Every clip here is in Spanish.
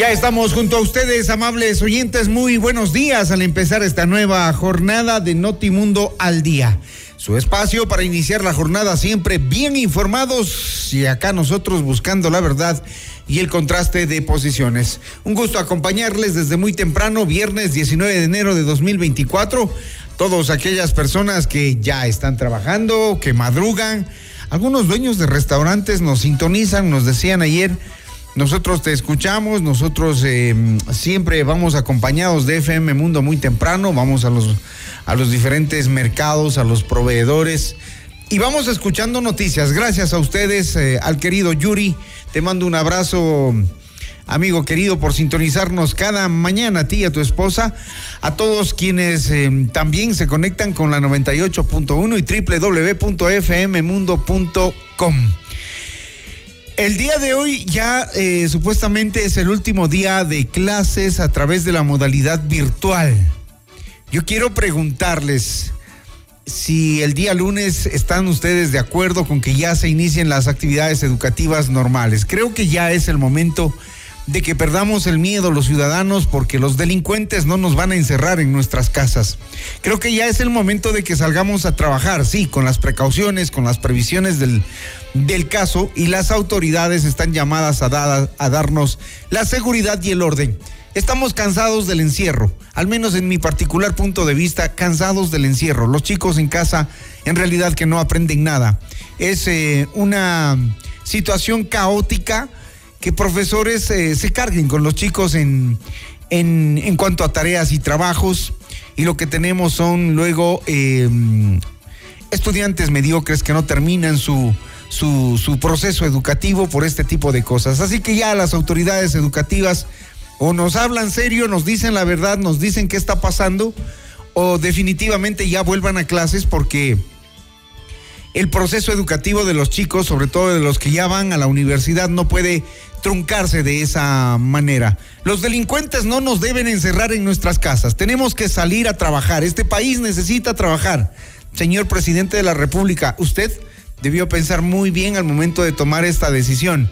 Ya estamos junto a ustedes, amables oyentes. Muy buenos días al empezar esta nueva jornada de Notimundo al Día. Su espacio para iniciar la jornada siempre bien informados y acá nosotros buscando la verdad y el contraste de posiciones. Un gusto acompañarles desde muy temprano, viernes 19 de enero de 2024. Todos aquellas personas que ya están trabajando, que madrugan. Algunos dueños de restaurantes nos sintonizan, nos decían ayer nosotros te escuchamos, nosotros eh, siempre vamos acompañados de FM Mundo muy temprano, vamos a los, a los diferentes mercados, a los proveedores y vamos escuchando noticias. Gracias a ustedes, eh, al querido Yuri, te mando un abrazo. Amigo querido, por sintonizarnos cada mañana a ti y a tu esposa, a todos quienes eh, también se conectan con la 98.1 y www.fmmundo.com. El día de hoy ya eh, supuestamente es el último día de clases a través de la modalidad virtual. Yo quiero preguntarles si el día lunes están ustedes de acuerdo con que ya se inicien las actividades educativas normales. Creo que ya es el momento de que perdamos el miedo los ciudadanos porque los delincuentes no nos van a encerrar en nuestras casas. Creo que ya es el momento de que salgamos a trabajar, sí, con las precauciones, con las previsiones del, del caso y las autoridades están llamadas a, a darnos la seguridad y el orden. Estamos cansados del encierro, al menos en mi particular punto de vista, cansados del encierro. Los chicos en casa en realidad que no aprenden nada. Es eh, una situación caótica que profesores eh, se carguen con los chicos en, en, cuanto a tareas y trabajos y lo que tenemos son luego eh, estudiantes mediocres que no terminan su su, proceso educativo por este tipo de cosas. Así que ya las autoridades educativas o nos hablan serio, nos dicen la verdad, nos dicen qué está pasando, o definitivamente ya vuelvan a clases porque el proceso educativo de los chicos, sobre todo de los que ya van a la universidad, no puede truncarse de esa manera. Los delincuentes no nos deben encerrar en nuestras casas, tenemos que salir a trabajar, este país necesita trabajar. Señor presidente de la República, usted debió pensar muy bien al momento de tomar esta decisión.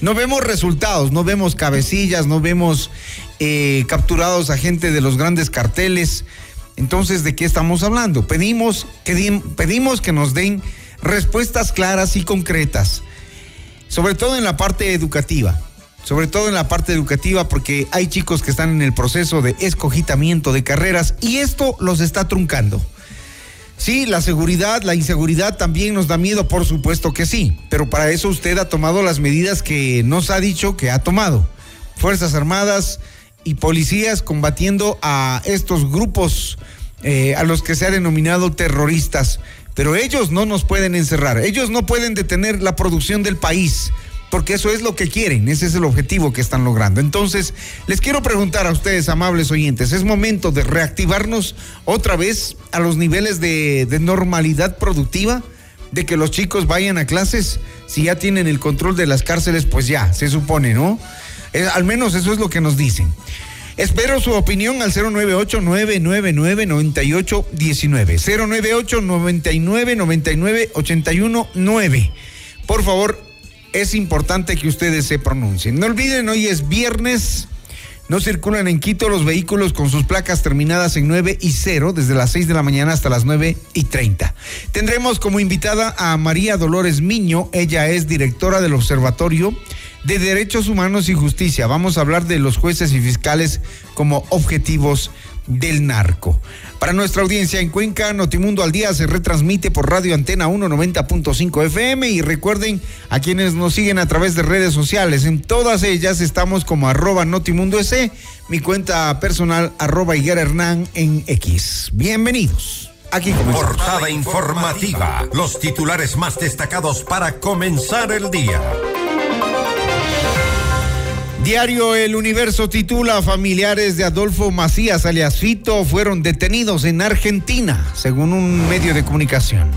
No vemos resultados, no vemos cabecillas, no vemos eh, capturados a gente de los grandes carteles. Entonces, ¿de qué estamos hablando? Pedimos pedimos que nos den respuestas claras y concretas, sobre todo en la parte educativa. Sobre todo en la parte educativa, porque hay chicos que están en el proceso de escogitamiento de carreras y esto los está truncando. Sí, la seguridad, la inseguridad también nos da miedo, por supuesto que sí, pero para eso usted ha tomado las medidas que nos ha dicho que ha tomado. Fuerzas Armadas y policías combatiendo a estos grupos eh, a los que se ha denominado terroristas, pero ellos no nos pueden encerrar, ellos no pueden detener la producción del país porque eso es lo que quieren, ese es el objetivo que están logrando. Entonces, les quiero preguntar a ustedes, amables oyentes, ¿es momento de reactivarnos otra vez a los niveles de, normalidad productiva? De que los chicos vayan a clases, si ya tienen el control de las cárceles, pues ya, se supone, ¿no? Eh, al menos eso es lo que nos dicen. Espero su opinión al 098-999-9819. 098-99-99-81-9. Por favor, es importante que ustedes se pronuncien. No olviden, hoy es viernes, No circulan en Quito los vehículos con sus placas terminadas en 9 y 0 desde las 6 de la mañana hasta las 9 y 30. Tendremos como invitada a María Dolores Miño. Ella es directora del Observatorio de Derechos Humanos y Justicia. Vamos a hablar de los jueces y fiscales como objetivos del narco. Para nuestra audiencia en Cuenca, Notimundo al Día se retransmite por Radio Antena 190.5 FM y recuerden a quienes nos siguen a través de redes sociales, en todas ellas estamos como arroba Notimundo S, mi cuenta personal arroba Higuera Hernán en X. Bienvenidos. Aquí comenzamos. Portada informativa, los titulares más destacados para comenzar el día. Diario El Universo titula Familiares de Adolfo Macías alias Fito fueron detenidos en Argentina, según un medio de comunicación.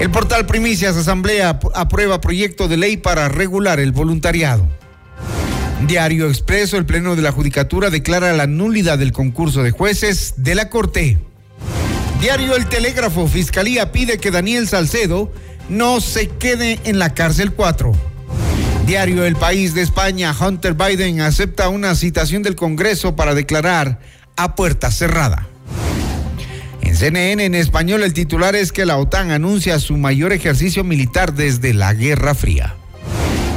El portal Primicias Asamblea aprueba proyecto de ley para regular el voluntariado. Diario Expreso, el Pleno de la Judicatura declara la nulidad del concurso de jueces de la Corte. Diario El Telégrafo, Fiscalía pide que Daniel Salcedo no se quede en la cárcel 4. Diario El País de España, Hunter Biden acepta una citación del Congreso para declarar a puerta cerrada. En CNN en español el titular es que la OTAN anuncia su mayor ejercicio militar desde la Guerra Fría.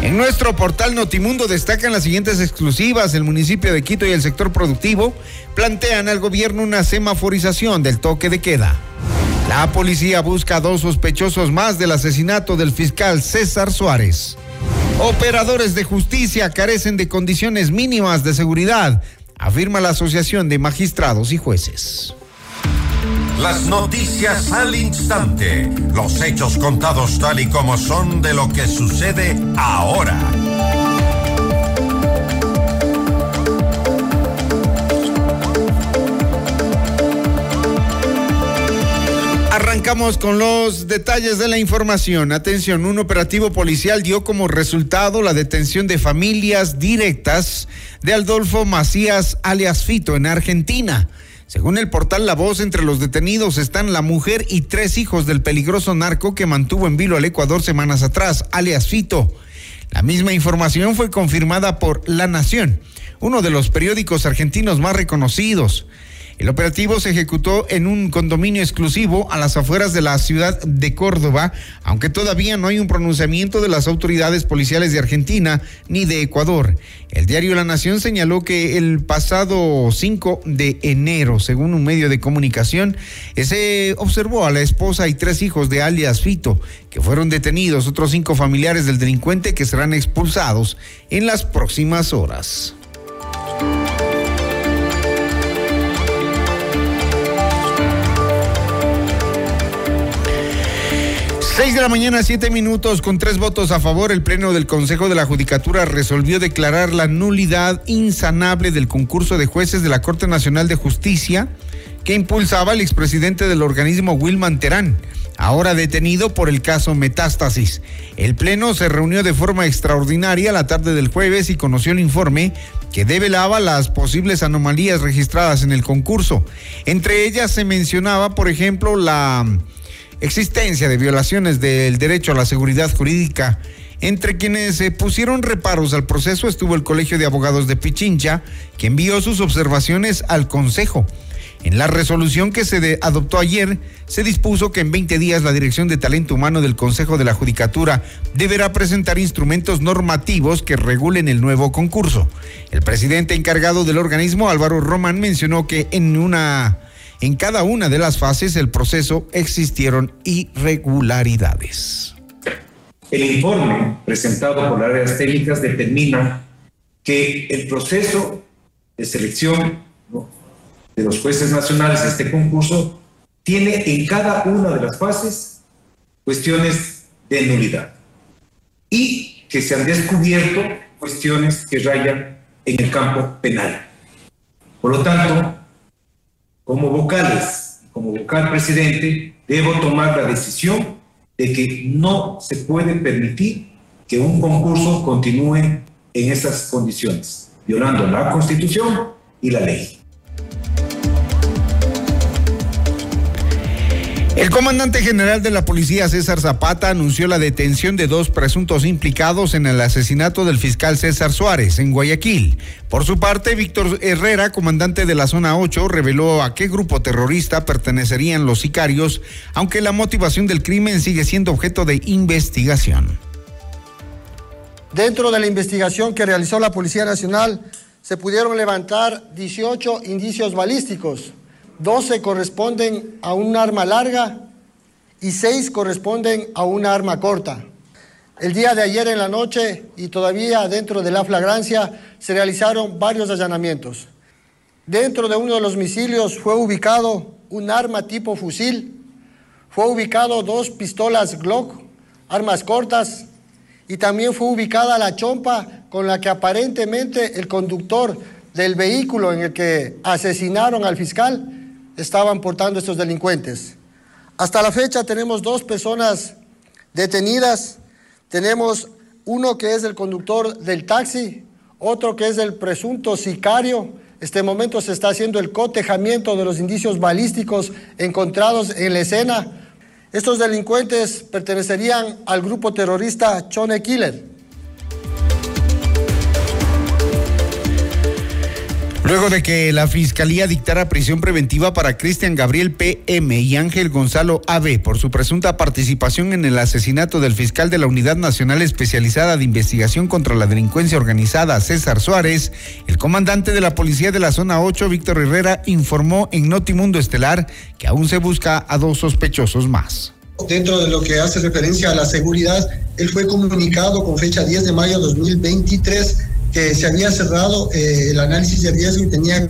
En nuestro portal Notimundo destacan las siguientes exclusivas. El municipio de Quito y el sector productivo plantean al gobierno una semaforización del toque de queda. La policía busca a dos sospechosos más del asesinato del fiscal César Suárez. Operadores de justicia carecen de condiciones mínimas de seguridad, afirma la Asociación de Magistrados y Jueces. Las noticias al instante, los hechos contados tal y como son de lo que sucede ahora. Arrancamos con los detalles de la información. Atención, un operativo policial dio como resultado la detención de familias directas de Adolfo Macías alias Fito en Argentina. Según el portal La Voz, entre los detenidos están la mujer y tres hijos del peligroso narco que mantuvo en vilo al Ecuador semanas atrás, alias Fito. La misma información fue confirmada por La Nación, uno de los periódicos argentinos más reconocidos. El operativo se ejecutó en un condominio exclusivo a las afueras de la ciudad de Córdoba, aunque todavía no hay un pronunciamiento de las autoridades policiales de Argentina ni de Ecuador. El diario La Nación señaló que el pasado 5 de enero, según un medio de comunicación, se observó a la esposa y tres hijos de alias Fito, que fueron detenidos, otros cinco familiares del delincuente que serán expulsados en las próximas horas. Seis de la mañana, siete minutos, con tres votos a favor, el Pleno del Consejo de la Judicatura resolvió declarar la nulidad insanable del concurso de jueces de la Corte Nacional de Justicia que impulsaba el expresidente del organismo Wilman Terán, ahora detenido por el caso Metástasis. El Pleno se reunió de forma extraordinaria la tarde del jueves y conoció el informe que develaba las posibles anomalías registradas en el concurso. Entre ellas se mencionaba, por ejemplo, la existencia de violaciones del derecho a la seguridad jurídica. Entre quienes se pusieron reparos al proceso estuvo el Colegio de Abogados de Pichincha, que envió sus observaciones al Consejo. En la resolución que se adoptó ayer, se dispuso que en 20 días la Dirección de Talento Humano del Consejo de la Judicatura deberá presentar instrumentos normativos que regulen el nuevo concurso. El presidente encargado del organismo, Álvaro Román, mencionó que en una en cada una de las fases del proceso existieron irregularidades. El informe presentado por las áreas técnicas determina que el proceso de selección de los jueces nacionales de este concurso tiene en cada una de las fases cuestiones de nulidad y que se han descubierto cuestiones que rayan en el campo penal. Por lo tanto, como vocales, como vocal presidente, debo tomar la decisión de que no se puede permitir que un concurso continúe en esas condiciones, violando la Constitución y la ley. El comandante general de la policía, César Zapata, anunció la detención de dos presuntos implicados en el asesinato del fiscal César Suárez en Guayaquil. Por su parte, Víctor Herrera, comandante de la zona 8, reveló a qué grupo terrorista pertenecerían los sicarios, aunque la motivación del crimen sigue siendo objeto de investigación. Dentro de la investigación que realizó la Policía Nacional, se pudieron levantar 18 indicios balísticos 12 corresponden a un arma larga y 6 corresponden a una arma corta. El día de ayer en la noche y todavía dentro de la flagrancia se realizaron varios allanamientos. Dentro de uno de los misilios fue ubicado un arma tipo fusil, fue ubicado dos pistolas Glock, armas cortas, y también fue ubicada la chompa con la que aparentemente el conductor del vehículo en el que asesinaron al fiscal estaban portando estos delincuentes. Hasta la fecha tenemos dos personas detenidas. Tenemos uno que es el conductor del taxi, otro que es el presunto sicario. Este momento se está haciendo el cotejamiento de los indicios balísticos encontrados en la escena. Estos delincuentes pertenecerían al grupo terrorista Chone Killer. Luego de que la Fiscalía dictara prisión preventiva para Cristian Gabriel PM y Ángel Gonzalo AB por su presunta participación en el asesinato del fiscal de la Unidad Nacional Especializada de Investigación contra la Delincuencia Organizada, César Suárez, el comandante de la Policía de la Zona 8, Víctor Herrera, informó en Notimundo Estelar que aún se busca a dos sospechosos más. Dentro de lo que hace referencia a la seguridad, él fue comunicado con fecha 10 de mayo de 2023 que se había cerrado eh, el análisis de riesgo y tenía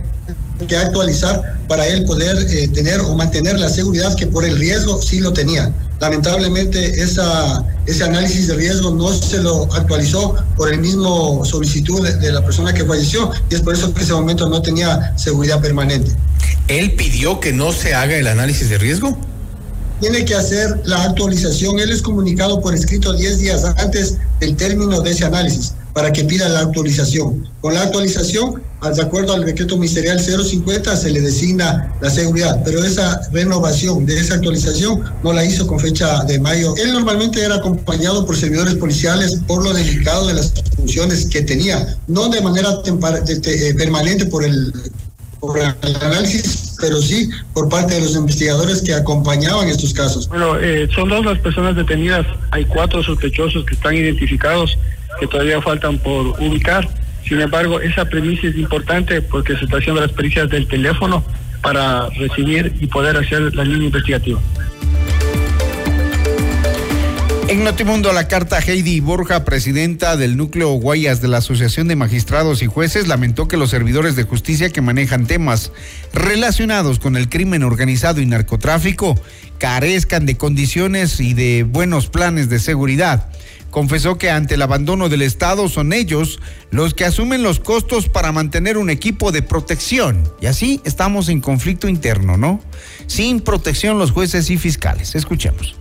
que actualizar para él poder eh, tener o mantener la seguridad que por el riesgo sí lo tenía. Lamentablemente esa, ese análisis de riesgo no se lo actualizó por el mismo solicitud de, de la persona que falleció y es por eso que en ese momento no tenía seguridad permanente. ¿Él pidió que no se haga el análisis de riesgo? tiene que hacer la actualización. Él es comunicado por escrito 10 días antes del término de ese análisis para que pida la actualización. Con la actualización, de acuerdo al decreto ministerial 050, se le designa la seguridad, pero esa renovación de esa actualización no la hizo con fecha de mayo. Él normalmente era acompañado por servidores policiales por lo delicado de las funciones que tenía, no de manera eh, permanente por el, por el análisis, pero sí por parte de los investigadores que acompañaban estos casos. Bueno, eh, son dos las personas detenidas, hay cuatro sospechosos que están identificados que todavía faltan por ubicar. Sin embargo, esa premisa es importante porque se está haciendo las pericias del teléfono para recibir y poder hacer la línea investigativa. En Notimundo, la carta Heidi Borja, presidenta del núcleo Guayas de la Asociación de Magistrados y Jueces, lamentó que los servidores de justicia que manejan temas relacionados con el crimen organizado y narcotráfico carezcan de condiciones y de buenos planes de seguridad confesó que ante el abandono del Estado son ellos los que asumen los costos para mantener un equipo de protección. Y así estamos en conflicto interno, ¿no? Sin protección los jueces y fiscales. Escuchemos.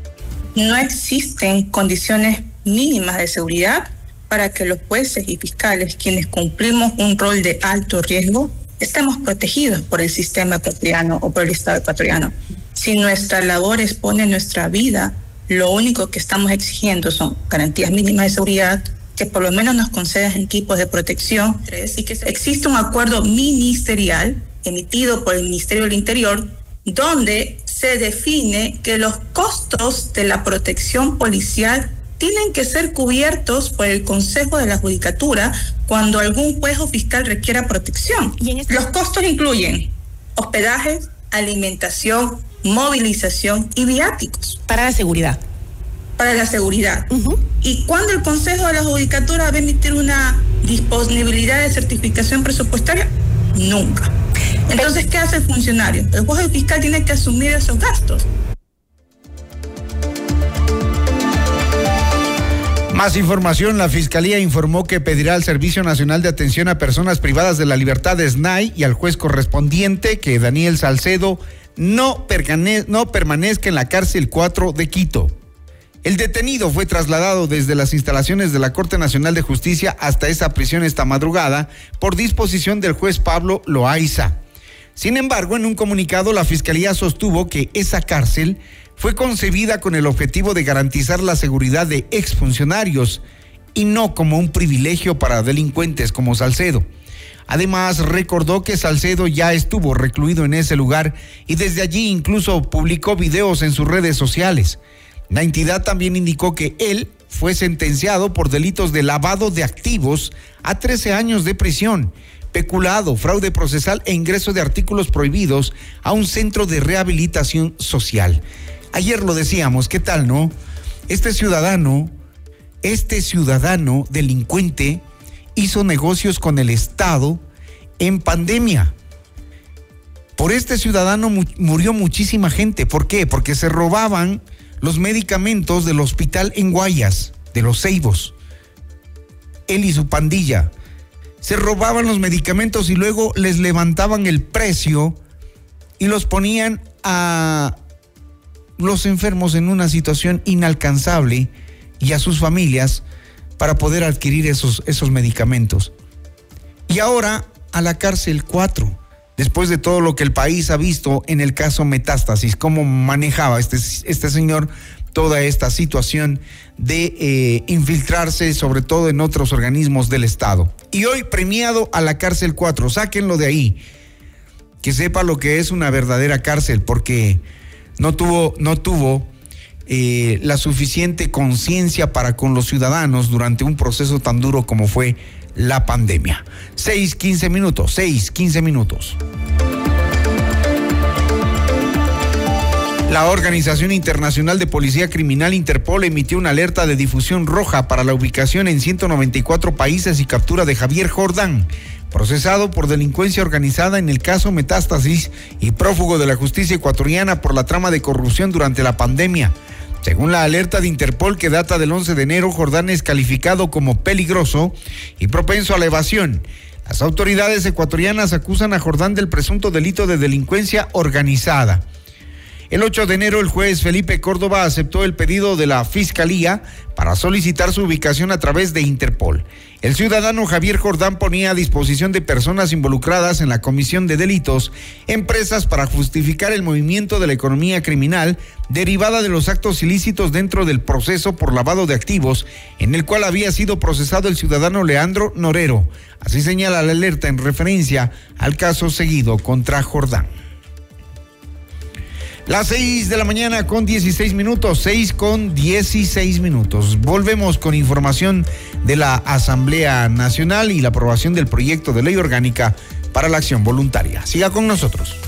No existen condiciones mínimas de seguridad para que los jueces y fiscales, quienes cumplimos un rol de alto riesgo, estemos protegidos por el sistema ecuatoriano o por el Estado ecuatoriano. Si nuestra labor expone nuestra vida lo único que estamos exigiendo son garantías mínimas de seguridad, que por lo menos nos concedan equipos de protección y que existe un acuerdo ministerial emitido por el Ministerio del Interior donde se define que los costos de la protección policial tienen que ser cubiertos por el Consejo de la Judicatura cuando algún juez o fiscal requiera protección. Este los costos incluyen hospedaje, alimentación, movilización y viáticos. Para la seguridad. Para la seguridad. ¿Y cuando el Consejo de la Judicatura va a emitir una disponibilidad de certificación presupuestaria? Nunca. Entonces, ¿qué hace el funcionario? El juez fiscal tiene que asumir esos gastos. Más información, la Fiscalía informó que pedirá al Servicio Nacional de Atención a Personas Privadas de la Libertad de SNAI y al juez correspondiente que Daniel Salcedo no, permanezca en la cárcel 4 de Quito. El detenido fue trasladado desde las instalaciones de la Corte Nacional de Justicia hasta esa prisión esta madrugada por disposición del juez Pablo Loaiza. Sin embargo, en un comunicado la Fiscalía sostuvo que esa cárcel fue concebida con el objetivo de garantizar la seguridad de exfuncionarios y no como un privilegio para delincuentes como Salcedo. Además, recordó que Salcedo ya estuvo recluido en ese lugar y desde allí incluso publicó videos en sus redes sociales. La entidad también indicó que él fue sentenciado por delitos de lavado de activos a 13 años de prisión, peculado, fraude procesal e ingreso de artículos prohibidos a un centro de rehabilitación social. Ayer lo decíamos, ¿qué tal, no? Este ciudadano, este ciudadano delincuente hizo negocios con el Estado en pandemia. Por este ciudadano murió muchísima gente. ¿Por qué? Porque se robaban los medicamentos del hospital en Guayas, de los Ceibos. Él y su pandilla. Se robaban los medicamentos y luego les levantaban el precio y los ponían a los enfermos en una situación inalcanzable y a sus familias para poder adquirir esos, esos medicamentos. Y ahora a la cárcel 4, después de todo lo que el país ha visto en el caso Metástasis, cómo manejaba este, este señor toda esta situación de eh, infiltrarse sobre todo en otros organismos del Estado. Y hoy premiado a la cárcel 4, sáquenlo de ahí, que sepa lo que es una verdadera cárcel, porque no tuvo, no tuvo eh, la suficiente conciencia para con los ciudadanos durante un proceso tan duro como fue la pandemia. 6, 15 minutos, 6, 15 minutos. La Organización Internacional de Policía Criminal Interpol emitió una alerta de difusión roja para la ubicación en 194 países y captura de Javier Jordán, procesado por delincuencia organizada en el caso Metástasis y prófugo de la justicia ecuatoriana por la trama de corrupción durante la pandemia. Según la alerta de Interpol que data del 11 de enero, Jordán es calificado como peligroso y propenso a la evasión. Las autoridades ecuatorianas acusan a Jordán del presunto delito de delincuencia organizada. El 8 de enero el juez Felipe Córdoba aceptó el pedido de la Fiscalía para solicitar su ubicación a través de Interpol. El ciudadano Javier Jordán ponía a disposición de personas involucradas en la comisión de delitos empresas para justificar el movimiento de la economía criminal derivada de los actos ilícitos dentro del proceso por lavado de activos en el cual había sido procesado el ciudadano Leandro Norero. Así señala la alerta en referencia al caso seguido contra Jordán. Las 6 de la mañana con 16 minutos, 6 con 16 minutos. Volvemos con información de la Asamblea Nacional y la aprobación del proyecto de ley orgánica para la acción voluntaria. Siga con nosotros.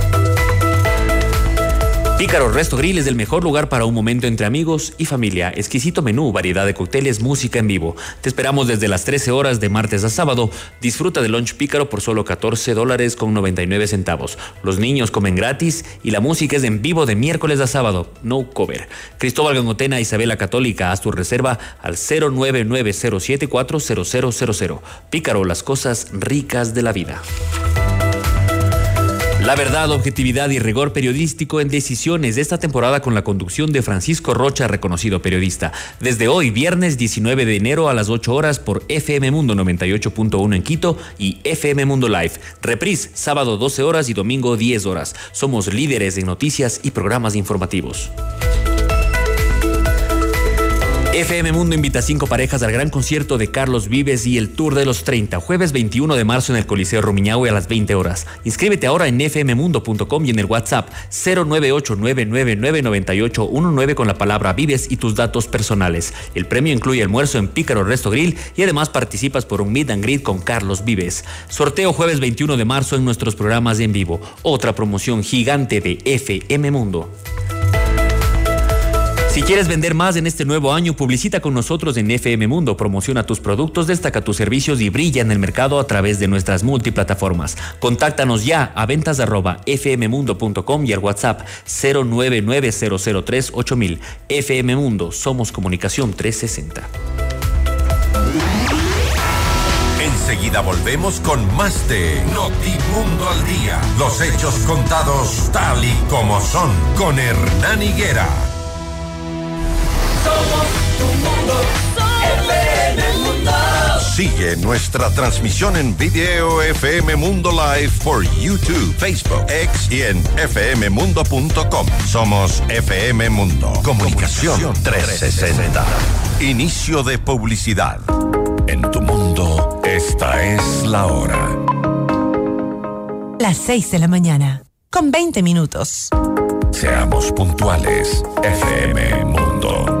Pícaro Resto Grill es el mejor lugar para un momento entre amigos y familia. Exquisito menú, variedad de cócteles, música en vivo. Te esperamos desde las 13 horas de martes a sábado. Disfruta del lunch Pícaro por solo 14 dólares con 99 centavos. Los niños comen gratis y la música es en vivo de miércoles a sábado. No cover. Cristóbal Gangotena, Isabela Católica, haz tu reserva al 0990740000. Pícaro, las cosas ricas de la vida. La verdad, objetividad y rigor periodístico en decisiones de esta temporada con la conducción de Francisco Rocha, reconocido periodista. Desde hoy, viernes 19 de enero a las 8 horas por FM Mundo 98.1 en Quito y FM Mundo Live. Reprise, sábado 12 horas y domingo 10 horas. Somos líderes en noticias y programas informativos. FM Mundo invita a cinco parejas al gran concierto de Carlos Vives y el Tour de los 30, jueves 21 de marzo en el Coliseo Rumiñahui a las 20 horas. Inscríbete ahora en fmmundo.com y en el WhatsApp 098999819 con la palabra Vives y tus datos personales. El premio incluye almuerzo en Pícaro Resto Grill y además participas por un meet and con Carlos Vives. Sorteo jueves 21 de marzo en nuestros programas en vivo. Otra promoción gigante de FM Mundo. Si quieres vender más en este nuevo año, publicita con nosotros en FM Mundo, promociona tus productos, destaca tus servicios y brilla en el mercado a través de nuestras multiplataformas. Contáctanos ya a ventas arroba fmmundo.com y al WhatsApp 099-003-8000. FM Mundo, somos comunicación 360. Enseguida volvemos con más de Notimundo al Día. Los hechos contados tal y como son con Hernán Higuera. Somos tu mundo, FM Mundo. Sigue nuestra transmisión en video FM Mundo Live por YouTube, Facebook, X y en fmmundo.com. Somos FM Mundo. Comunicación 360. Inicio de publicidad. En tu mundo, esta es la hora. Las 6 de la mañana, con 20 minutos. Seamos puntuales. FM Mundo.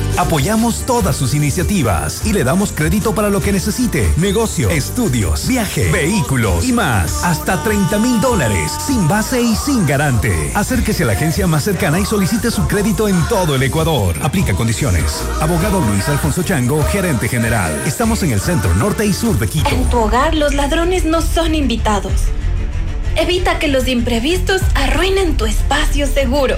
Apoyamos todas sus iniciativas y le damos crédito para lo que necesite. Negocio, estudios, viaje, vehículos y más. Hasta 30 mil dólares, sin base y sin garante. Acérquese a la agencia más cercana y solicite su crédito en todo el Ecuador. Aplica condiciones. Abogado Luis Alfonso Chango, gerente general. Estamos en el centro norte y sur de Quito. En tu hogar los ladrones no son invitados. Evita que los imprevistos arruinen tu espacio seguro.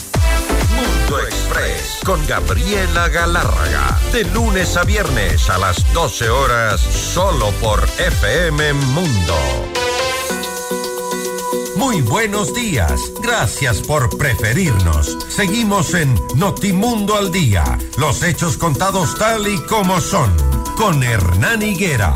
Mundo Express con Gabriela Galárraga. De lunes a viernes a las 12 horas, solo por FM Mundo. Muy buenos días. Gracias por preferirnos. Seguimos en Notimundo al Día. Los hechos contados tal y como son. Con Hernán Higuera.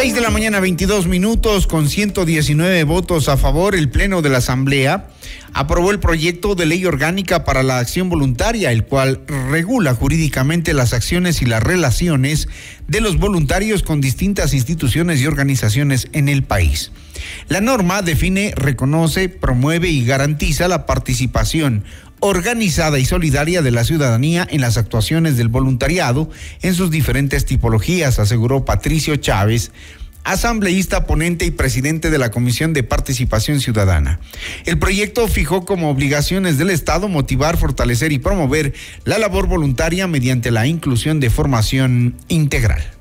6 de la mañana, 22 minutos, con 119 votos a favor, el Pleno de la Asamblea aprobó el proyecto de ley orgánica para la acción voluntaria, el cual regula jurídicamente las acciones y las relaciones de los voluntarios con distintas instituciones y organizaciones en el país. La norma define, reconoce, promueve y garantiza la participación organizada y solidaria de la ciudadanía en las actuaciones del voluntariado en sus diferentes tipologías, aseguró Patricio Chávez, asambleísta, ponente y presidente de la Comisión de Participación Ciudadana. El proyecto fijó como obligaciones del Estado motivar, fortalecer y promover la labor voluntaria mediante la inclusión de formación integral.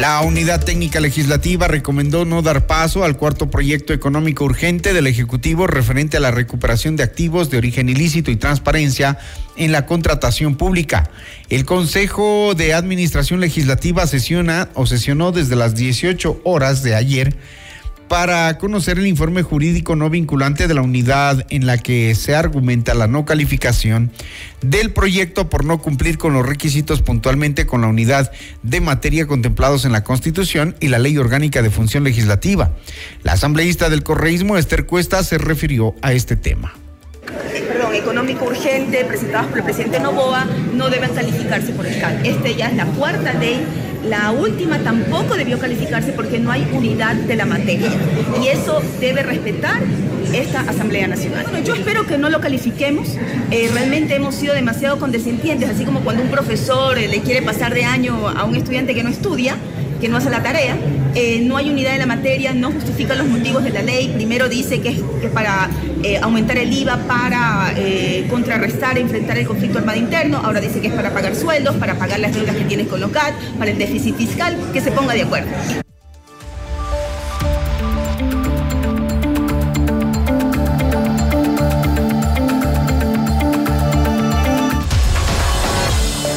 La Unidad Técnica Legislativa recomendó no dar paso al cuarto proyecto económico urgente del Ejecutivo referente a la recuperación de activos de origen ilícito y transparencia en la contratación pública. El Consejo de Administración Legislativa sesiona o sesionó desde las 18 horas de ayer para conocer el informe jurídico no vinculante de la unidad en la que se argumenta la no calificación del proyecto por no cumplir con los requisitos puntualmente con la unidad de materia contemplados en la Constitución y la Ley Orgánica de Función Legislativa. La asambleísta del correísmo, Esther Cuesta, se refirió a este tema perdón, económico urgente presentados por el presidente Novoa no deben calificarse por el. Esta ya es la cuarta ley la última tampoco debió calificarse porque no hay unidad de la materia y eso debe respetar esta Asamblea Nacional. yo espero que no lo califiquemos. Eh, realmente hemos sido demasiado condescendientes, así como cuando un profesor eh, le quiere pasar de año a un estudiante que no estudia que no hace la tarea, eh, no hay unidad de la materia, no justifica los motivos de la ley, primero dice que es, para eh, aumentar el IVA, para eh, contrarrestar enfrentar el conflicto armado interno, ahora dice que es para pagar sueldos, para pagar las deudas que tiene con local, para el déficit fiscal, que se ponga de acuerdo.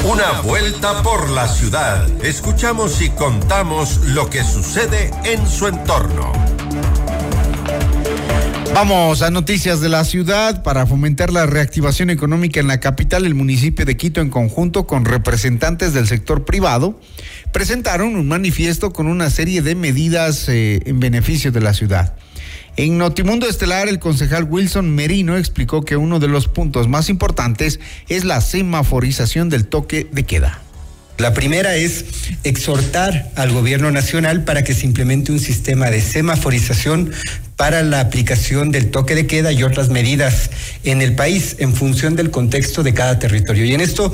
Una vuelta por la ciudad. Escuchamos y contamos lo que sucede en su entorno. Vamos a noticias de la ciudad. Para fomentar la reactivación económica en la capital, el municipio de Quito, en conjunto con representantes del sector privado, presentaron un manifiesto con una serie de medidas eh, en beneficio de la ciudad. En Notimundo Estelar, el concejal Wilson Merino explicó que uno de los puntos más importantes es la semaforización del toque de queda. La primera es exhortar al gobierno nacional para que se implemente un sistema de semaforización para la aplicación del toque de queda y otras medidas en el país en función del contexto de cada territorio. Y en esto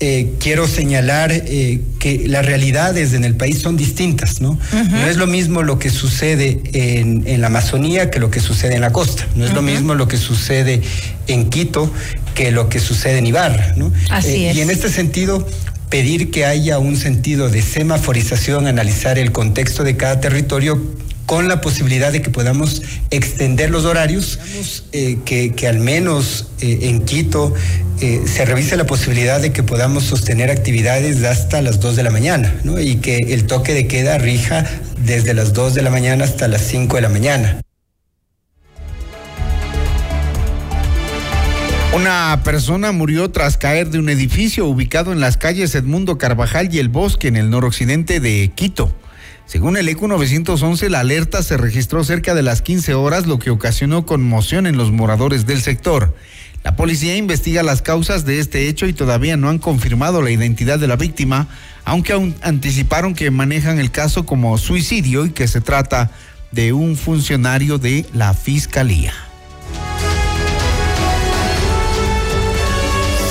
eh, quiero señalar eh, que las realidades en el país son distintas, ¿no? No es lo mismo lo que sucede en, la Amazonía que lo que sucede en la costa. No es lo mismo lo que sucede en Quito que lo que sucede en Ibarra, ¿no? Así eh, es. Y en este sentido, pedir que haya un sentido de semaforización, analizar el contexto de cada territorio con la posibilidad de que podamos extender los horarios, eh, que, al menos eh, en Quito eh, se revise la posibilidad de que podamos sostener actividades hasta las 2 de la mañana, ¿no? y que el toque de queda rija desde las 2 de la mañana hasta las 5 de la mañana. Una persona murió tras caer de un edificio ubicado en las calles Edmundo Carvajal y El Bosque en el noroccidente de Quito. Según el ECU 911, la alerta se registró cerca de las 15 horas, lo que ocasionó conmoción en los moradores del sector. La policía investiga las causas de este hecho y todavía no han confirmado la identidad de la víctima, aunque anticiparon que manejan el caso como suicidio y que se trata de un funcionario de la fiscalía.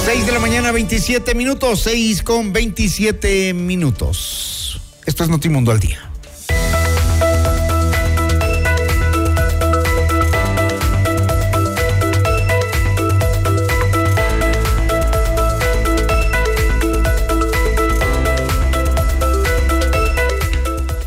6 de la mañana, 27 minutos, 6 con 27 minutos. Esto es Notimundo al día.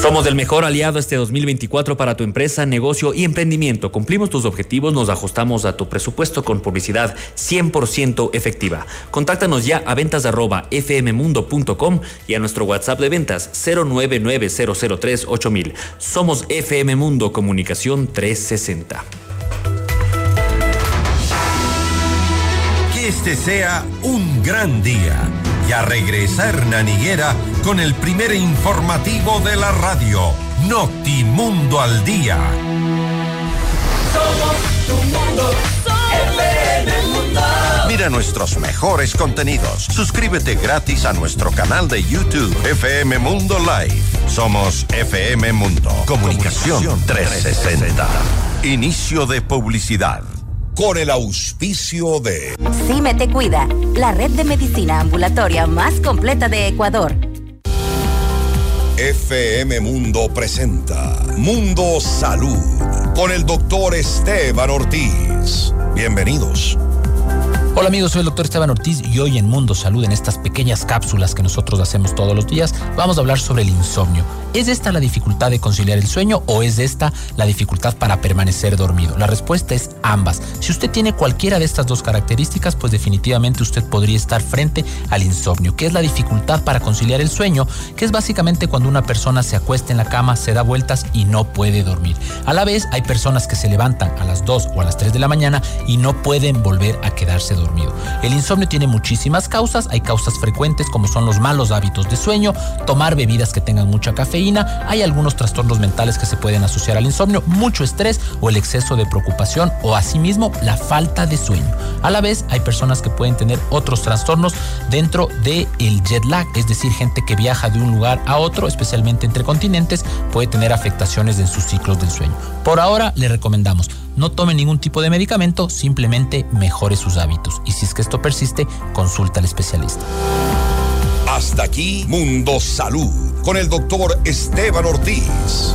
Somos el mejor aliado este 2024 para tu empresa, negocio y emprendimiento. Cumplimos tus objetivos, nos ajustamos a tu presupuesto con publicidad 100% efectiva. Contáctanos ya a ventas fmmundo.com y a nuestro WhatsApp de ventas 0990038.000. Somos FM Mundo Comunicación 360. Que este sea un gran día. Y a regresar Hernán con el primer informativo de la radio, Notimundo al Día. Somos tu mundo, mundo. Mira nuestros mejores contenidos. Suscríbete gratis a nuestro canal de YouTube, FM Mundo Live. Somos FM Mundo. Comunicación 360. Inicio de publicidad. Con el auspicio de CIME Te Cuida, la red de medicina ambulatoria más completa de Ecuador. FM Mundo presenta Mundo Salud con el doctor Esteban Ortiz. Bienvenidos. Amigos, soy el doctor Esteban Ortiz y hoy en Mundo Salud, en estas pequeñas cápsulas que nosotros hacemos todos los días, vamos a hablar sobre el insomnio. ¿Es esta la dificultad de conciliar el sueño o es esta la dificultad para permanecer dormido? La respuesta es ambas. Si usted tiene cualquiera de estas dos características, pues definitivamente usted podría estar frente al insomnio, que es la dificultad para conciliar el sueño, que es básicamente cuando una persona se acuesta en la cama, se da vueltas y no puede dormir. A la vez, hay personas que se levantan a las 2 o a las 3 de la mañana y no pueden volver a quedarse El insomnio tiene muchísimas causas, hay causas frecuentes como son los malos hábitos de sueño, tomar bebidas que tengan mucha cafeína, hay algunos trastornos mentales que se pueden asociar al insomnio, mucho estrés o el exceso de preocupación o asimismo la falta de sueño. A la vez hay personas que pueden tener otros trastornos dentro del el jet lag, es decir, gente que viaja de un lugar a otro, especialmente entre continentes, puede tener afectaciones en sus ciclos del sueño. Por ahora le recomendamos no tome ningún tipo de medicamento, simplemente mejore sus hábitos. Y si es que esto persiste, consulta al especialista. Hasta aquí Mundo Salud con el doctor Esteban Ortiz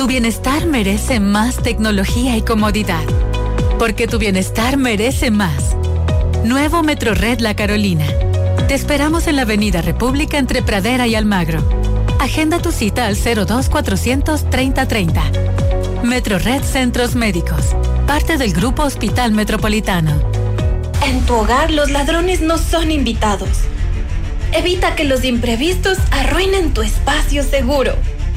Tu bienestar merece más tecnología y comodidad. Porque tu bienestar merece más. Nuevo Metro Red La Carolina. Te esperamos en la Avenida República entre Pradera y Almagro. Agenda tu cita al 02 400 3030. Metro Red Centros Médicos. Parte del Grupo Hospital Metropolitano. En tu hogar los ladrones no son invitados. Evita que los imprevistos arruinen tu espacio seguro.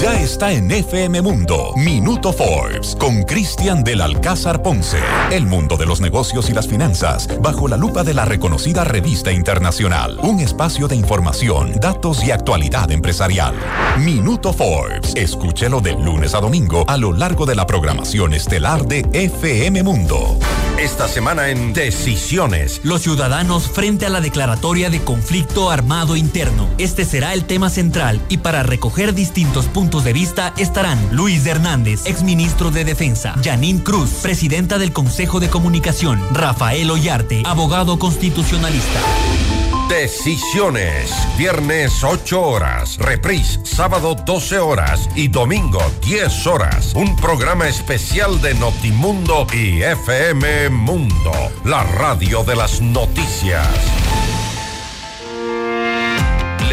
Ya está en FM Mundo, Minuto Forbes, con Cristian del Alcázar Ponce. El mundo de los negocios y las finanzas, bajo la lupa de la reconocida revista internacional. Un espacio de información, datos y actualidad empresarial. Minuto Forbes, escúchelo de lunes a domingo a lo largo de la programación estelar de FM Mundo. Esta semana en Decisiones. Los ciudadanos frente a la declaratoria de conflicto armado interno. Este será el tema central y para recoger distintos puntos de vista estarán Luis Hernández, exministro de Defensa, Janine Cruz, presidenta del Consejo de Comunicación, Rafael Ollarte, abogado constitucionalista. Decisiones. Viernes 8 horas. Reprise sábado 12 horas y domingo 10 horas. Un programa especial de Notimundo y FM Mundo. La radio de las noticias.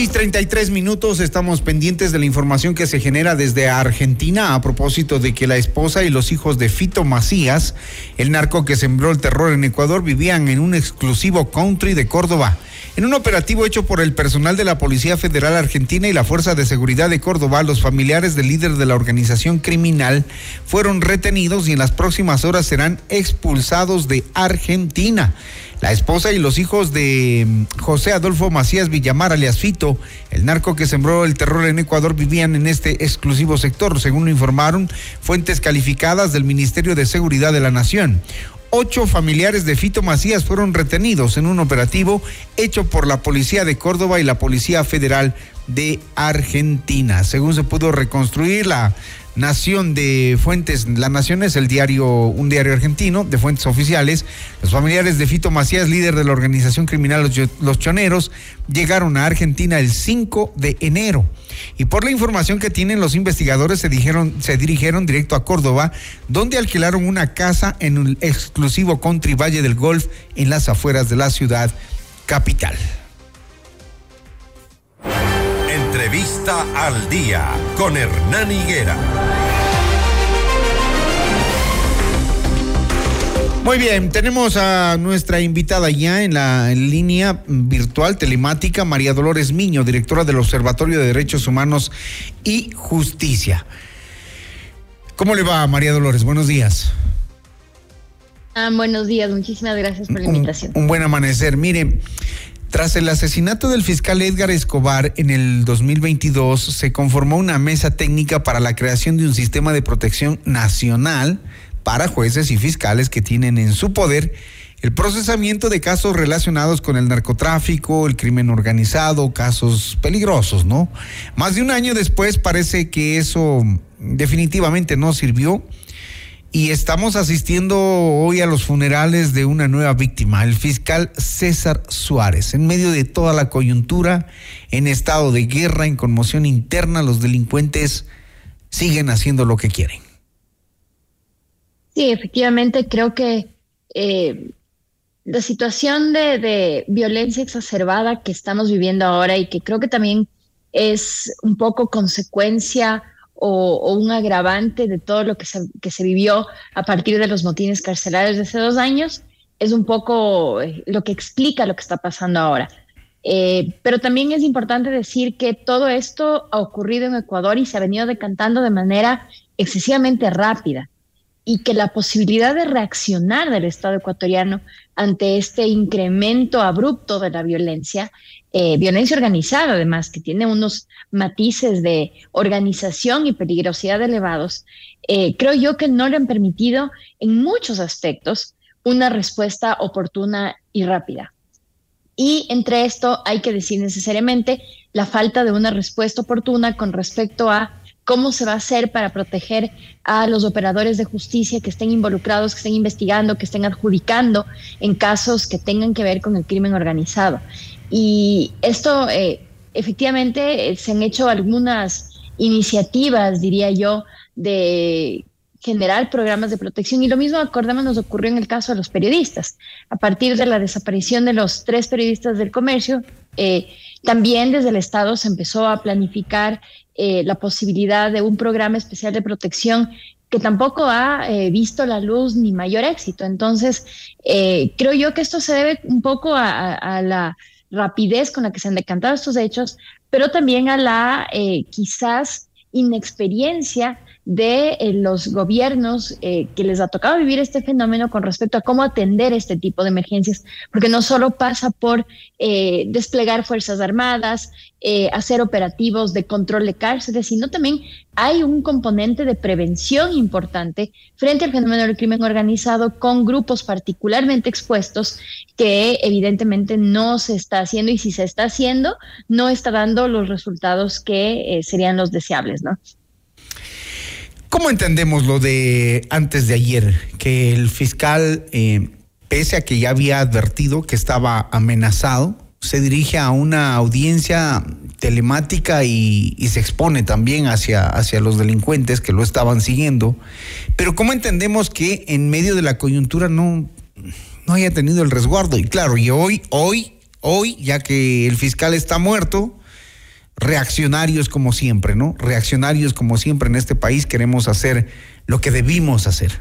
6:33 33 minutos, estamos pendientes de la información que se genera desde Argentina a propósito de que la esposa y los hijos de Fito Macías, el narco que sembró el terror en Ecuador, vivían en un exclusivo country de Córdoba. En un operativo hecho por el personal de la Policía Federal Argentina y la Fuerza de Seguridad de Córdoba, los familiares del líder de la organización criminal fueron retenidos y en las próximas horas serán expulsados de Argentina. La esposa y los hijos de mm, José Adolfo Macías Villamar, alias Fito, el narco que sembró el terror en Ecuador, vivían en este exclusivo sector, según lo informaron fuentes calificadas del Ministerio de Seguridad de la Nación. Ocho familiares de Fito Macías fueron retenidos en un operativo hecho por la Policía de Córdoba y la Policía Federal de Argentina. Según se pudo reconstruir la Nación de Fuentes, La Nación es el diario, un diario argentino de fuentes oficiales. Los familiares de Fito Macías, líder de la organización criminal Los, Choneros, llegaron a Argentina el 5 de enero. Y por la información que tienen los investigadores se, dijeron, se dirigieron directo a Córdoba, donde alquilaron una casa en un exclusivo country Valle del Golf en las afueras de la ciudad capital. Entrevista al día con Hernán Higuera. Muy bien, tenemos a nuestra invitada ya en la línea virtual telemática, María Dolores Miño, directora del Observatorio de Derechos Humanos y Justicia. ¿Cómo le va, María Dolores? Buenos días. Ah, buenos días, muchísimas gracias por la invitación. Un, un buen amanecer. Mire, tras el asesinato del fiscal Edgar Escobar en el 2022, se conformó una mesa técnica para la creación de un sistema de protección nacional para jueces y fiscales que tienen en su poder el procesamiento de casos relacionados con el narcotráfico, el crimen organizado, casos peligrosos, ¿no? Más de un año después parece que eso definitivamente no sirvió y estamos asistiendo hoy a los funerales de una nueva víctima, el fiscal César Suárez. En medio de toda la coyuntura, en estado de guerra, en conmoción interna, los delincuentes siguen haciendo lo que quieren. Sí, efectivamente, creo que eh, la situación de, de, violencia exacerbada que estamos viviendo ahora y que creo que también es un poco consecuencia o, un agravante de todo lo que se, que se vivió a partir de los motines carcelarios de hace dos años, es un poco eh, lo que explica lo que está pasando ahora. Eh, pero también es importante decir que todo esto ha ocurrido en Ecuador y se ha venido decantando de manera excesivamente rápida y que la posibilidad de reaccionar del Estado ecuatoriano ante este incremento abrupto de la violencia, eh, violencia organizada además, que tiene unos matices de organización y peligrosidad elevados, eh, creo yo que no le han permitido en muchos aspectos una respuesta oportuna y rápida. Y entre esto hay que decir necesariamente la falta de una respuesta oportuna con respecto a cómo se va a hacer para proteger a los operadores de justicia que estén involucrados, que estén investigando, que estén adjudicando en casos que tengan que ver con el crimen organizado. Y esto, eh, efectivamente, eh, se han hecho algunas iniciativas, diría yo, de generar programas de protección y lo mismo acordémonos ocurrió en el caso de los periodistas. A partir de la desaparición de los tres periodistas del comercio, eh, también desde el Estado se empezó a planificar la posibilidad de un programa especial de protección que tampoco ha visto la luz ni mayor éxito. Entonces, creo yo que esto se debe un poco a, la rapidez con la que se han decantado estos hechos, pero también a la quizás inexperiencia de eh, los gobiernos eh, que les ha tocado vivir este fenómeno con respecto a cómo atender este tipo de emergencias, porque no solo pasa por eh, desplegar fuerzas armadas, hacer operativos de control de cárceles, sino también hay un componente de prevención importante frente al fenómeno del crimen organizado con grupos particularmente expuestos que evidentemente no se está haciendo y si se está haciendo no está dando los resultados que serían los deseables, ¿no? ¿Cómo entendemos lo de antes de ayer? Que el fiscal, eh, pese a que ya había advertido que estaba amenazado, se dirige a una audiencia telemática y, y, se expone también hacia, hacia los delincuentes que lo estaban siguiendo. Pero ¿cómo entendemos que en medio de la coyuntura no, no haya tenido el resguardo? Y claro, y hoy, hoy, hoy, ya que el fiscal está muerto, reaccionarios como siempre, ¿no? Reaccionarios como siempre en este país queremos hacer lo que debimos hacer.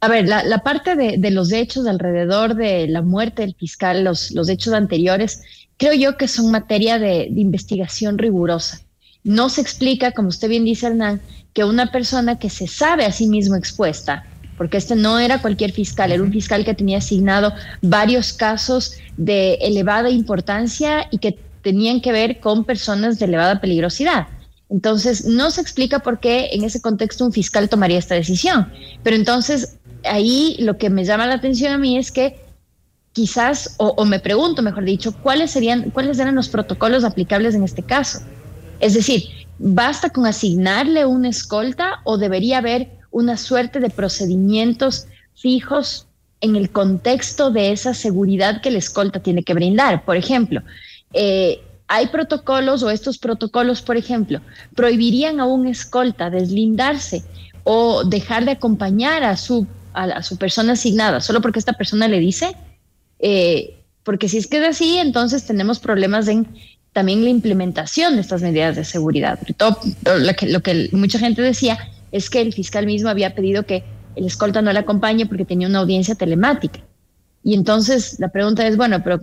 A ver, la, la parte de, de, los hechos alrededor de la muerte del fiscal, los, los hechos anteriores, creo yo que son materia de, de, investigación rigurosa. No se explica, como usted bien dice, Hernán, que una persona que se sabe a sí mismo expuesta, porque este no era cualquier fiscal, era un fiscal que tenía asignado varios casos de elevada importancia y que tenían que ver con personas de elevada peligrosidad. Entonces, no se explica por qué en ese contexto un fiscal tomaría esta decisión. Pero entonces, ahí lo que me llama la atención a mí es que quizás, o, me pregunto, mejor dicho, cuáles serían, cuáles eran los protocolos aplicables en este caso. Es decir, ¿basta con asignarle una escolta o debería haber una suerte de procedimientos fijos en el contexto de esa seguridad que la escolta tiene que brindar? Por ejemplo, eh, hay protocolos o estos protocolos, por ejemplo, prohibirían a un escolta deslindarse o dejar de acompañar a su, a, a su persona asignada solo porque esta persona le dice, eh, porque si es que es así, entonces tenemos problemas en también la implementación de estas medidas de seguridad. Todo lo, que, lo que mucha gente decía es que el fiscal mismo había pedido que el escolta no le acompañe porque tenía una audiencia telemática. Y entonces la pregunta es, bueno, pero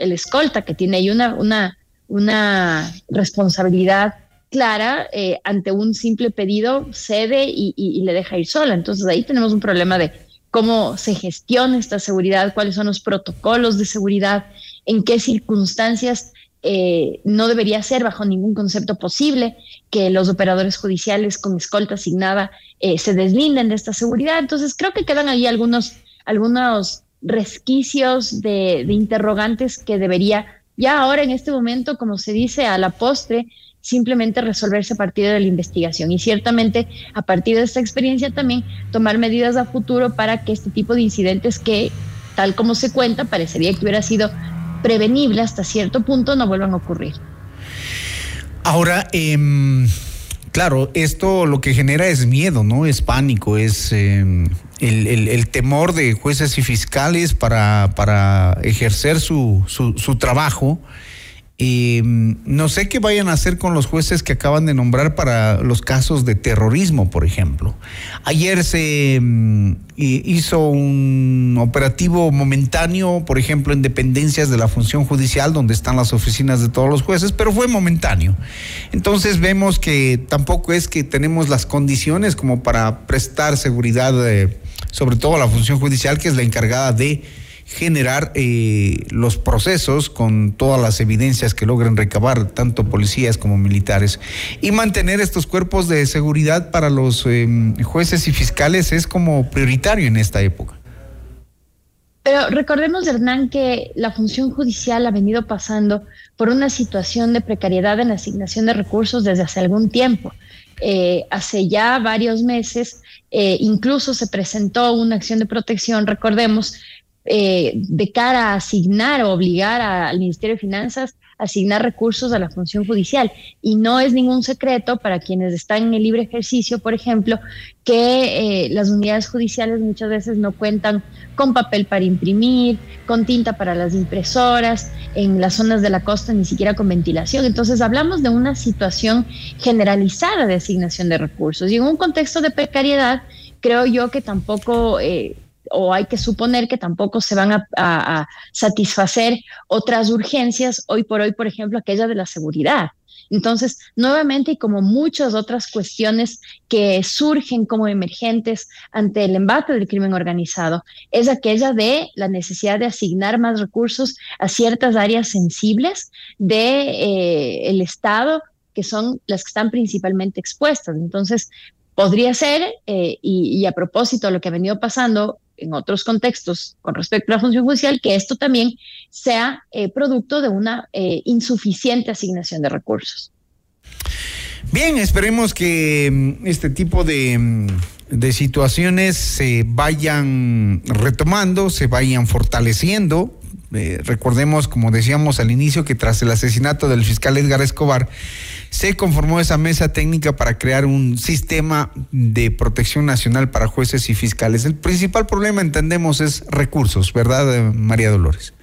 el escolta que tiene ahí una, una, una responsabilidad clara eh, ante un simple pedido, cede y, le deja ir sola. Entonces ahí tenemos un problema de cómo se gestiona esta seguridad, cuáles son los protocolos de seguridad, en qué circunstancias eh, no debería ser bajo ningún concepto posible que los operadores judiciales con escolta asignada eh, se deslinden de esta seguridad. Entonces creo que quedan ahí algunos, algunos resquicios de, interrogantes que debería ya ahora en este momento, como se dice a la postre, simplemente resolverse a partir de la investigación y ciertamente a partir de esta experiencia también tomar medidas a futuro para que este tipo de incidentes que tal como se cuenta parecería que hubiera sido prevenible hasta cierto punto no vuelvan a ocurrir. Ahora, eh, claro, esto lo que genera es miedo, ¿no? Es pánico, es eh, el, el, temor de jueces y fiscales para, para ejercer su, su, trabajo. Eh, no sé qué vayan a hacer con los jueces que acaban de nombrar para los casos de terrorismo, por ejemplo. Ayer se um, hizo un operativo momentáneo, por ejemplo, en dependencias de la función judicial, donde están las oficinas de todos los jueces, pero fue momentáneo. Entonces vemos que tampoco es que tenemos las condiciones como para prestar seguridad, eh, sobre todo la función judicial, que es la encargada de generar eh, los procesos con todas las evidencias que logren recabar tanto policías como militares y mantener estos cuerpos de seguridad para los eh, jueces y fiscales es como prioritario en esta época. Pero recordemos, Hernán, que la función judicial ha venido pasando por una situación de precariedad en la asignación de recursos desde hace algún tiempo. Eh, hace ya varios meses, eh, incluso se presentó una acción de protección, recordemos, eh, de cara a asignar o obligar al Ministerio de Finanzas a asignar recursos a la función judicial. Y no es ningún secreto para quienes están en el libre ejercicio, por ejemplo, que eh, las unidades judiciales muchas veces no cuentan con papel para imprimir, con tinta para las impresoras, en las zonas de la costa ni siquiera con ventilación. Entonces hablamos de una situación generalizada de asignación de recursos. Y en un contexto de precariedad, creo yo que tampoco... Eh, o hay que suponer que tampoco se van a, satisfacer otras urgencias, hoy por hoy, por ejemplo, aquella de la seguridad. Entonces, nuevamente, y como muchas otras cuestiones que surgen como emergentes ante el embate del crimen organizado, es aquella de la necesidad de asignar más recursos a ciertas áreas sensibles del de, eh, Estado, que son las que están principalmente expuestas. Entonces, podría ser, eh, y, y, a propósito de lo que ha venido pasando en otros contextos con respecto a la función judicial, que esto también sea eh, producto de una eh, insuficiente asignación de recursos. Bien, esperemos que este tipo de, de situaciones se vayan retomando, se vayan fortaleciendo. Eh, recordemos, como decíamos al inicio, que tras el asesinato del fiscal Edgar Escobar, se conformó esa mesa técnica para crear un sistema de protección nacional para jueces y fiscales. El principal problema, entendemos, es recursos, ¿verdad, María Dolores?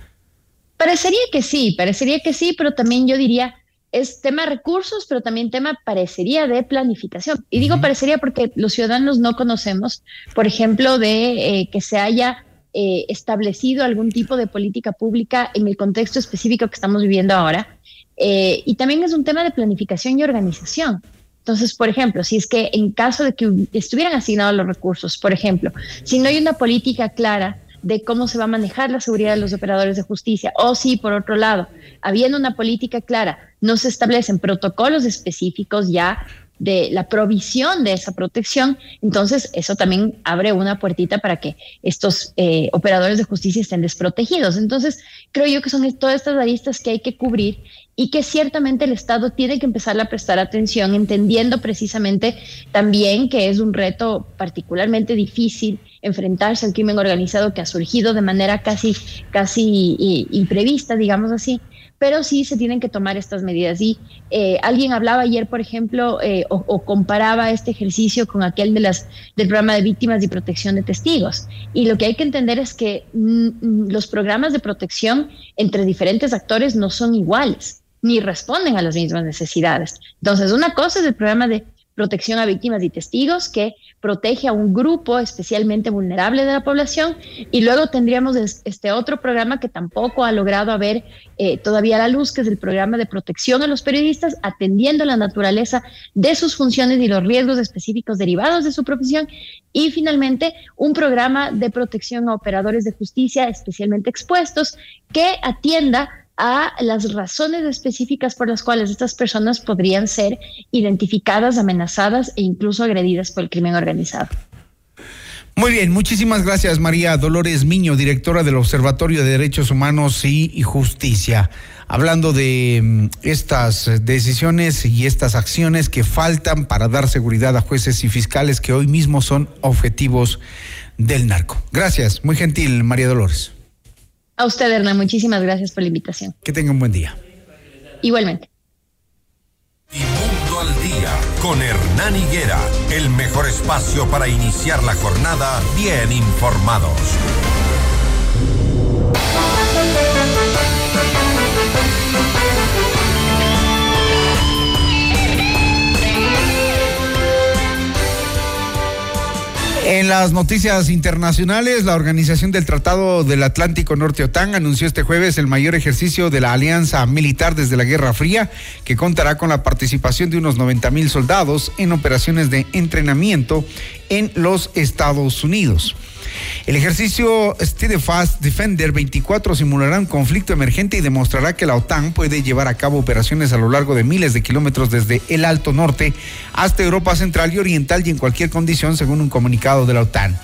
Parecería que sí, parecería que sí, pero también yo diría es tema de recursos, pero también tema parecería de planificación. Y digo parecería porque los ciudadanos no conocemos, por ejemplo, de eh, que se haya eh, establecido algún tipo de política pública en el contexto específico que estamos viviendo ahora. Eh, y también es un tema de planificación y organización. Entonces, por ejemplo, si es que en caso de que estuvieran asignados los recursos, por ejemplo, si no hay una política clara de cómo se va a manejar la seguridad de los operadores de justicia, o si, por otro lado, habiendo una política clara, no se establecen protocolos específicos ya de la provisión de esa protección, entonces eso también abre una puertita para que estos eh, operadores de justicia estén desprotegidos. Entonces, creo yo que son todas estas aristas que hay que cubrir y que ciertamente el Estado tiene que empezar a prestar atención, entendiendo precisamente también que es un reto particularmente difícil enfrentarse al crimen organizado que ha surgido de manera casi, casi eh, imprevista, digamos así, pero sí se tienen que tomar estas medidas. Y eh, alguien hablaba ayer, por ejemplo, eh, o, comparaba este ejercicio con aquel de las, del programa de víctimas y protección de testigos. Y lo que hay que entender es que mm, mm, los programas de protección entre diferentes actores no son iguales ni responden a las mismas necesidades. Entonces, una cosa es el programa de protección a víctimas y testigos, que protege a un grupo especialmente vulnerable de la población. Y luego tendríamos este otro programa que tampoco ha logrado haber eh, todavía la luz, que es el programa de protección a los periodistas, atendiendo la naturaleza de sus funciones y los riesgos específicos derivados de su profesión. Y finalmente, un programa de protección a operadores de justicia especialmente expuestos que atienda a las razones específicas por las cuales estas personas podrían ser identificadas, amenazadas e incluso agredidas por el crimen organizado. Muy bien, muchísimas gracias María Dolores Miño, directora del Observatorio de Derechos Humanos y Justicia. Hablando de mm, estas decisiones y estas acciones que faltan para dar seguridad a jueces y fiscales que hoy mismo son objetivos del narco. Gracias, muy gentil María Dolores. A usted, Hernán, muchísimas gracias por la invitación. Que tenga un buen día. Igualmente. Y Mundo al Día con Hernán Higuera, el mejor espacio para iniciar la jornada bien informados. En las noticias internacionales, la Organización del Tratado del Atlántico Norte OTAN anunció este jueves el mayor ejercicio de la alianza militar desde la Guerra Fría, que contará con la participación de unos 90 mil soldados en operaciones de entrenamiento en los Estados Unidos. El ejercicio Steadfast Defender 24 simulará un conflicto emergente y demostrará que la OTAN puede llevar a cabo operaciones a lo largo de miles de kilómetros desde el Alto Norte hasta Europa Central y Oriental y en cualquier condición, según un comunicado de la OTAN.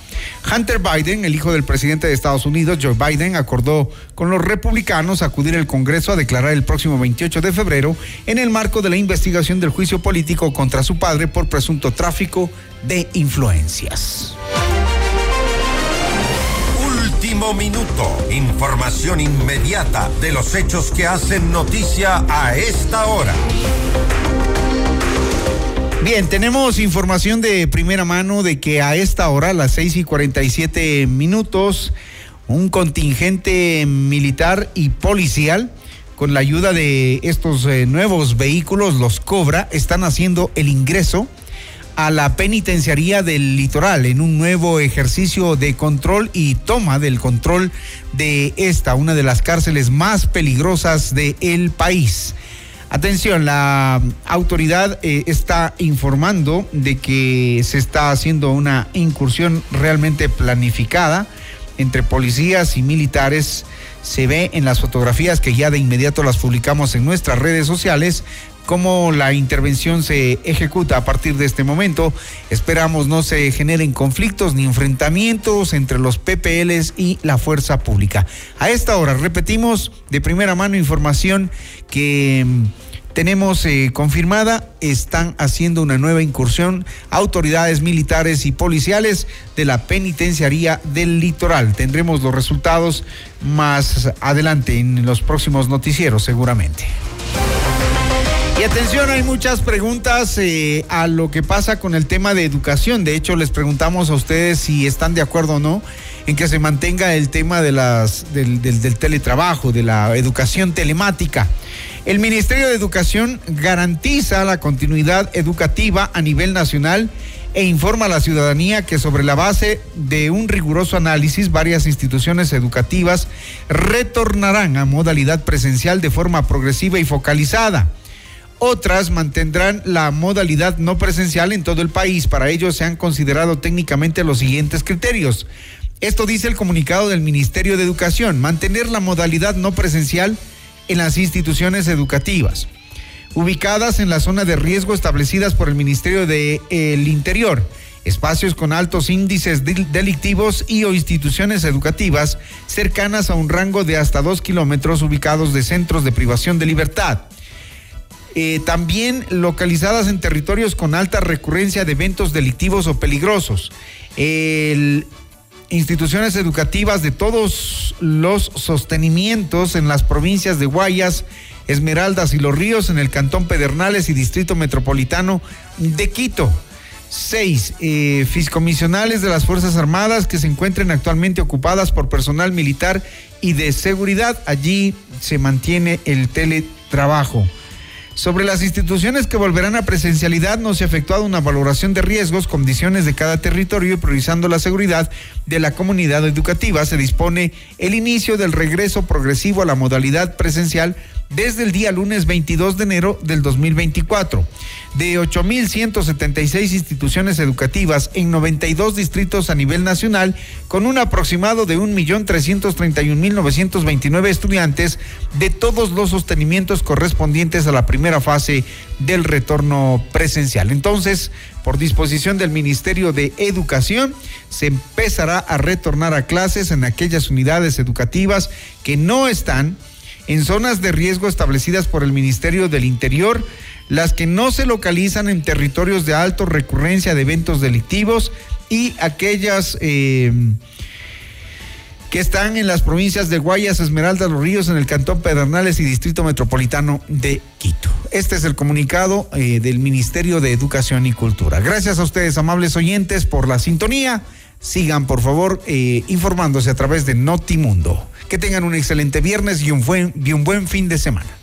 Hunter Biden, el hijo del presidente de Estados Unidos, Joe Biden, acordó con los republicanos acudir al Congreso a declarar el próximo 28 de febrero en el marco de la investigación del juicio político contra su padre por presunto tráfico de influencias minuto. Información inmediata de los hechos que hacen noticia a esta hora. Bien, tenemos información de primera mano de que a esta hora, a las 6 y 47 minutos, un contingente militar y policial, con la ayuda de estos eh, nuevos vehículos, los Cobra, están haciendo el ingreso a la penitenciaría del litoral en un nuevo ejercicio de control y toma del control de esta, una de las cárceles más peligrosas del país. Atención, la autoridad eh, está informando de que se está haciendo una incursión realmente planificada entre policías y militares. Se ve en las fotografías que ya de inmediato las publicamos en nuestras redes sociales cómo la intervención se ejecuta a partir de este momento. Esperamos no se generen conflictos ni enfrentamientos entre los PPLs y la fuerza pública. A esta hora, repetimos de primera mano información que mm, tenemos eh, confirmada, están haciendo una nueva incursión autoridades militares y policiales de la penitenciaría del litoral. Tendremos los resultados más adelante en los próximos noticieros seguramente. Y atención, hay muchas preguntas eh, a lo que pasa con el tema de educación. De hecho, les preguntamos a ustedes si están de acuerdo o no en que se mantenga el tema del teletrabajo, de la educación telemática. El Ministerio de Educación garantiza la continuidad educativa a nivel nacional e informa a la ciudadanía que sobre la base de un riguroso análisis varias instituciones educativas retornarán a modalidad presencial de forma progresiva y focalizada. Otras mantendrán la modalidad no presencial en todo el país. Para ello se han considerado técnicamente los siguientes criterios. Esto dice el comunicado del Ministerio de Educación, mantener la modalidad no presencial en las instituciones educativas ubicadas en la zona de riesgo establecidas por el Ministerio del el Interior, espacios con altos índices delictivos y o instituciones educativas cercanas a un rango de hasta dos kilómetros ubicados de centros de privación de libertad. Eh, también localizadas en territorios con alta recurrencia de eventos delictivos o peligrosos. instituciones educativas de todos los sostenimientos en las provincias de Guayas, Esmeraldas y Los Ríos en el Cantón Pedernales y Distrito Metropolitano de Quito. Seis, eh, fiscomisionales de las Fuerzas Armadas que se encuentren actualmente ocupadas por personal militar y de seguridad. Allí se mantiene el teletrabajo. Sobre las instituciones que volverán a presencialidad, no se ha efectuado una valoración de riesgos, condiciones de cada territorio y priorizando la seguridad de la comunidad educativa. Se dispone el inicio del regreso progresivo a la modalidad presencial desde el día lunes 22 de enero del 2024. De 8.176 instituciones educativas en 92 distritos a nivel nacional, con un aproximado de 1.331.929 estudiantes de todos los sostenimientos correspondientes a la primera fase del retorno presencial. Entonces, por disposición del Ministerio de Educación, se empezará a retornar a clases en aquellas unidades educativas que no están en zonas de riesgo establecidas por el Ministerio del Interior, las que no se localizan en territorios de alta recurrencia de eventos delictivos y aquellas eh, que están en las provincias de Guayas, Esmeraldas, Los Ríos, en el Cantón Pedernales y Distrito Metropolitano de Quito. Este es el comunicado eh, del Ministerio de Educación y Cultura. Gracias a ustedes, amables oyentes, por la sintonía. Sigan, por favor, eh, informándose a través de Notimundo. Que tengan un excelente viernes y un buen, y un buen fin de semana.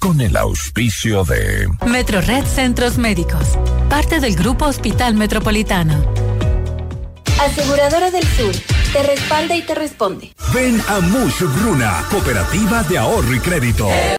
Con el auspicio de Metrored Centros Médicos, parte del Grupo Hospital Metropolitano. Aseguradora del Sur te respalda y te responde. Ven a Mush Bruna, Cooperativa de Ahorro y Crédito.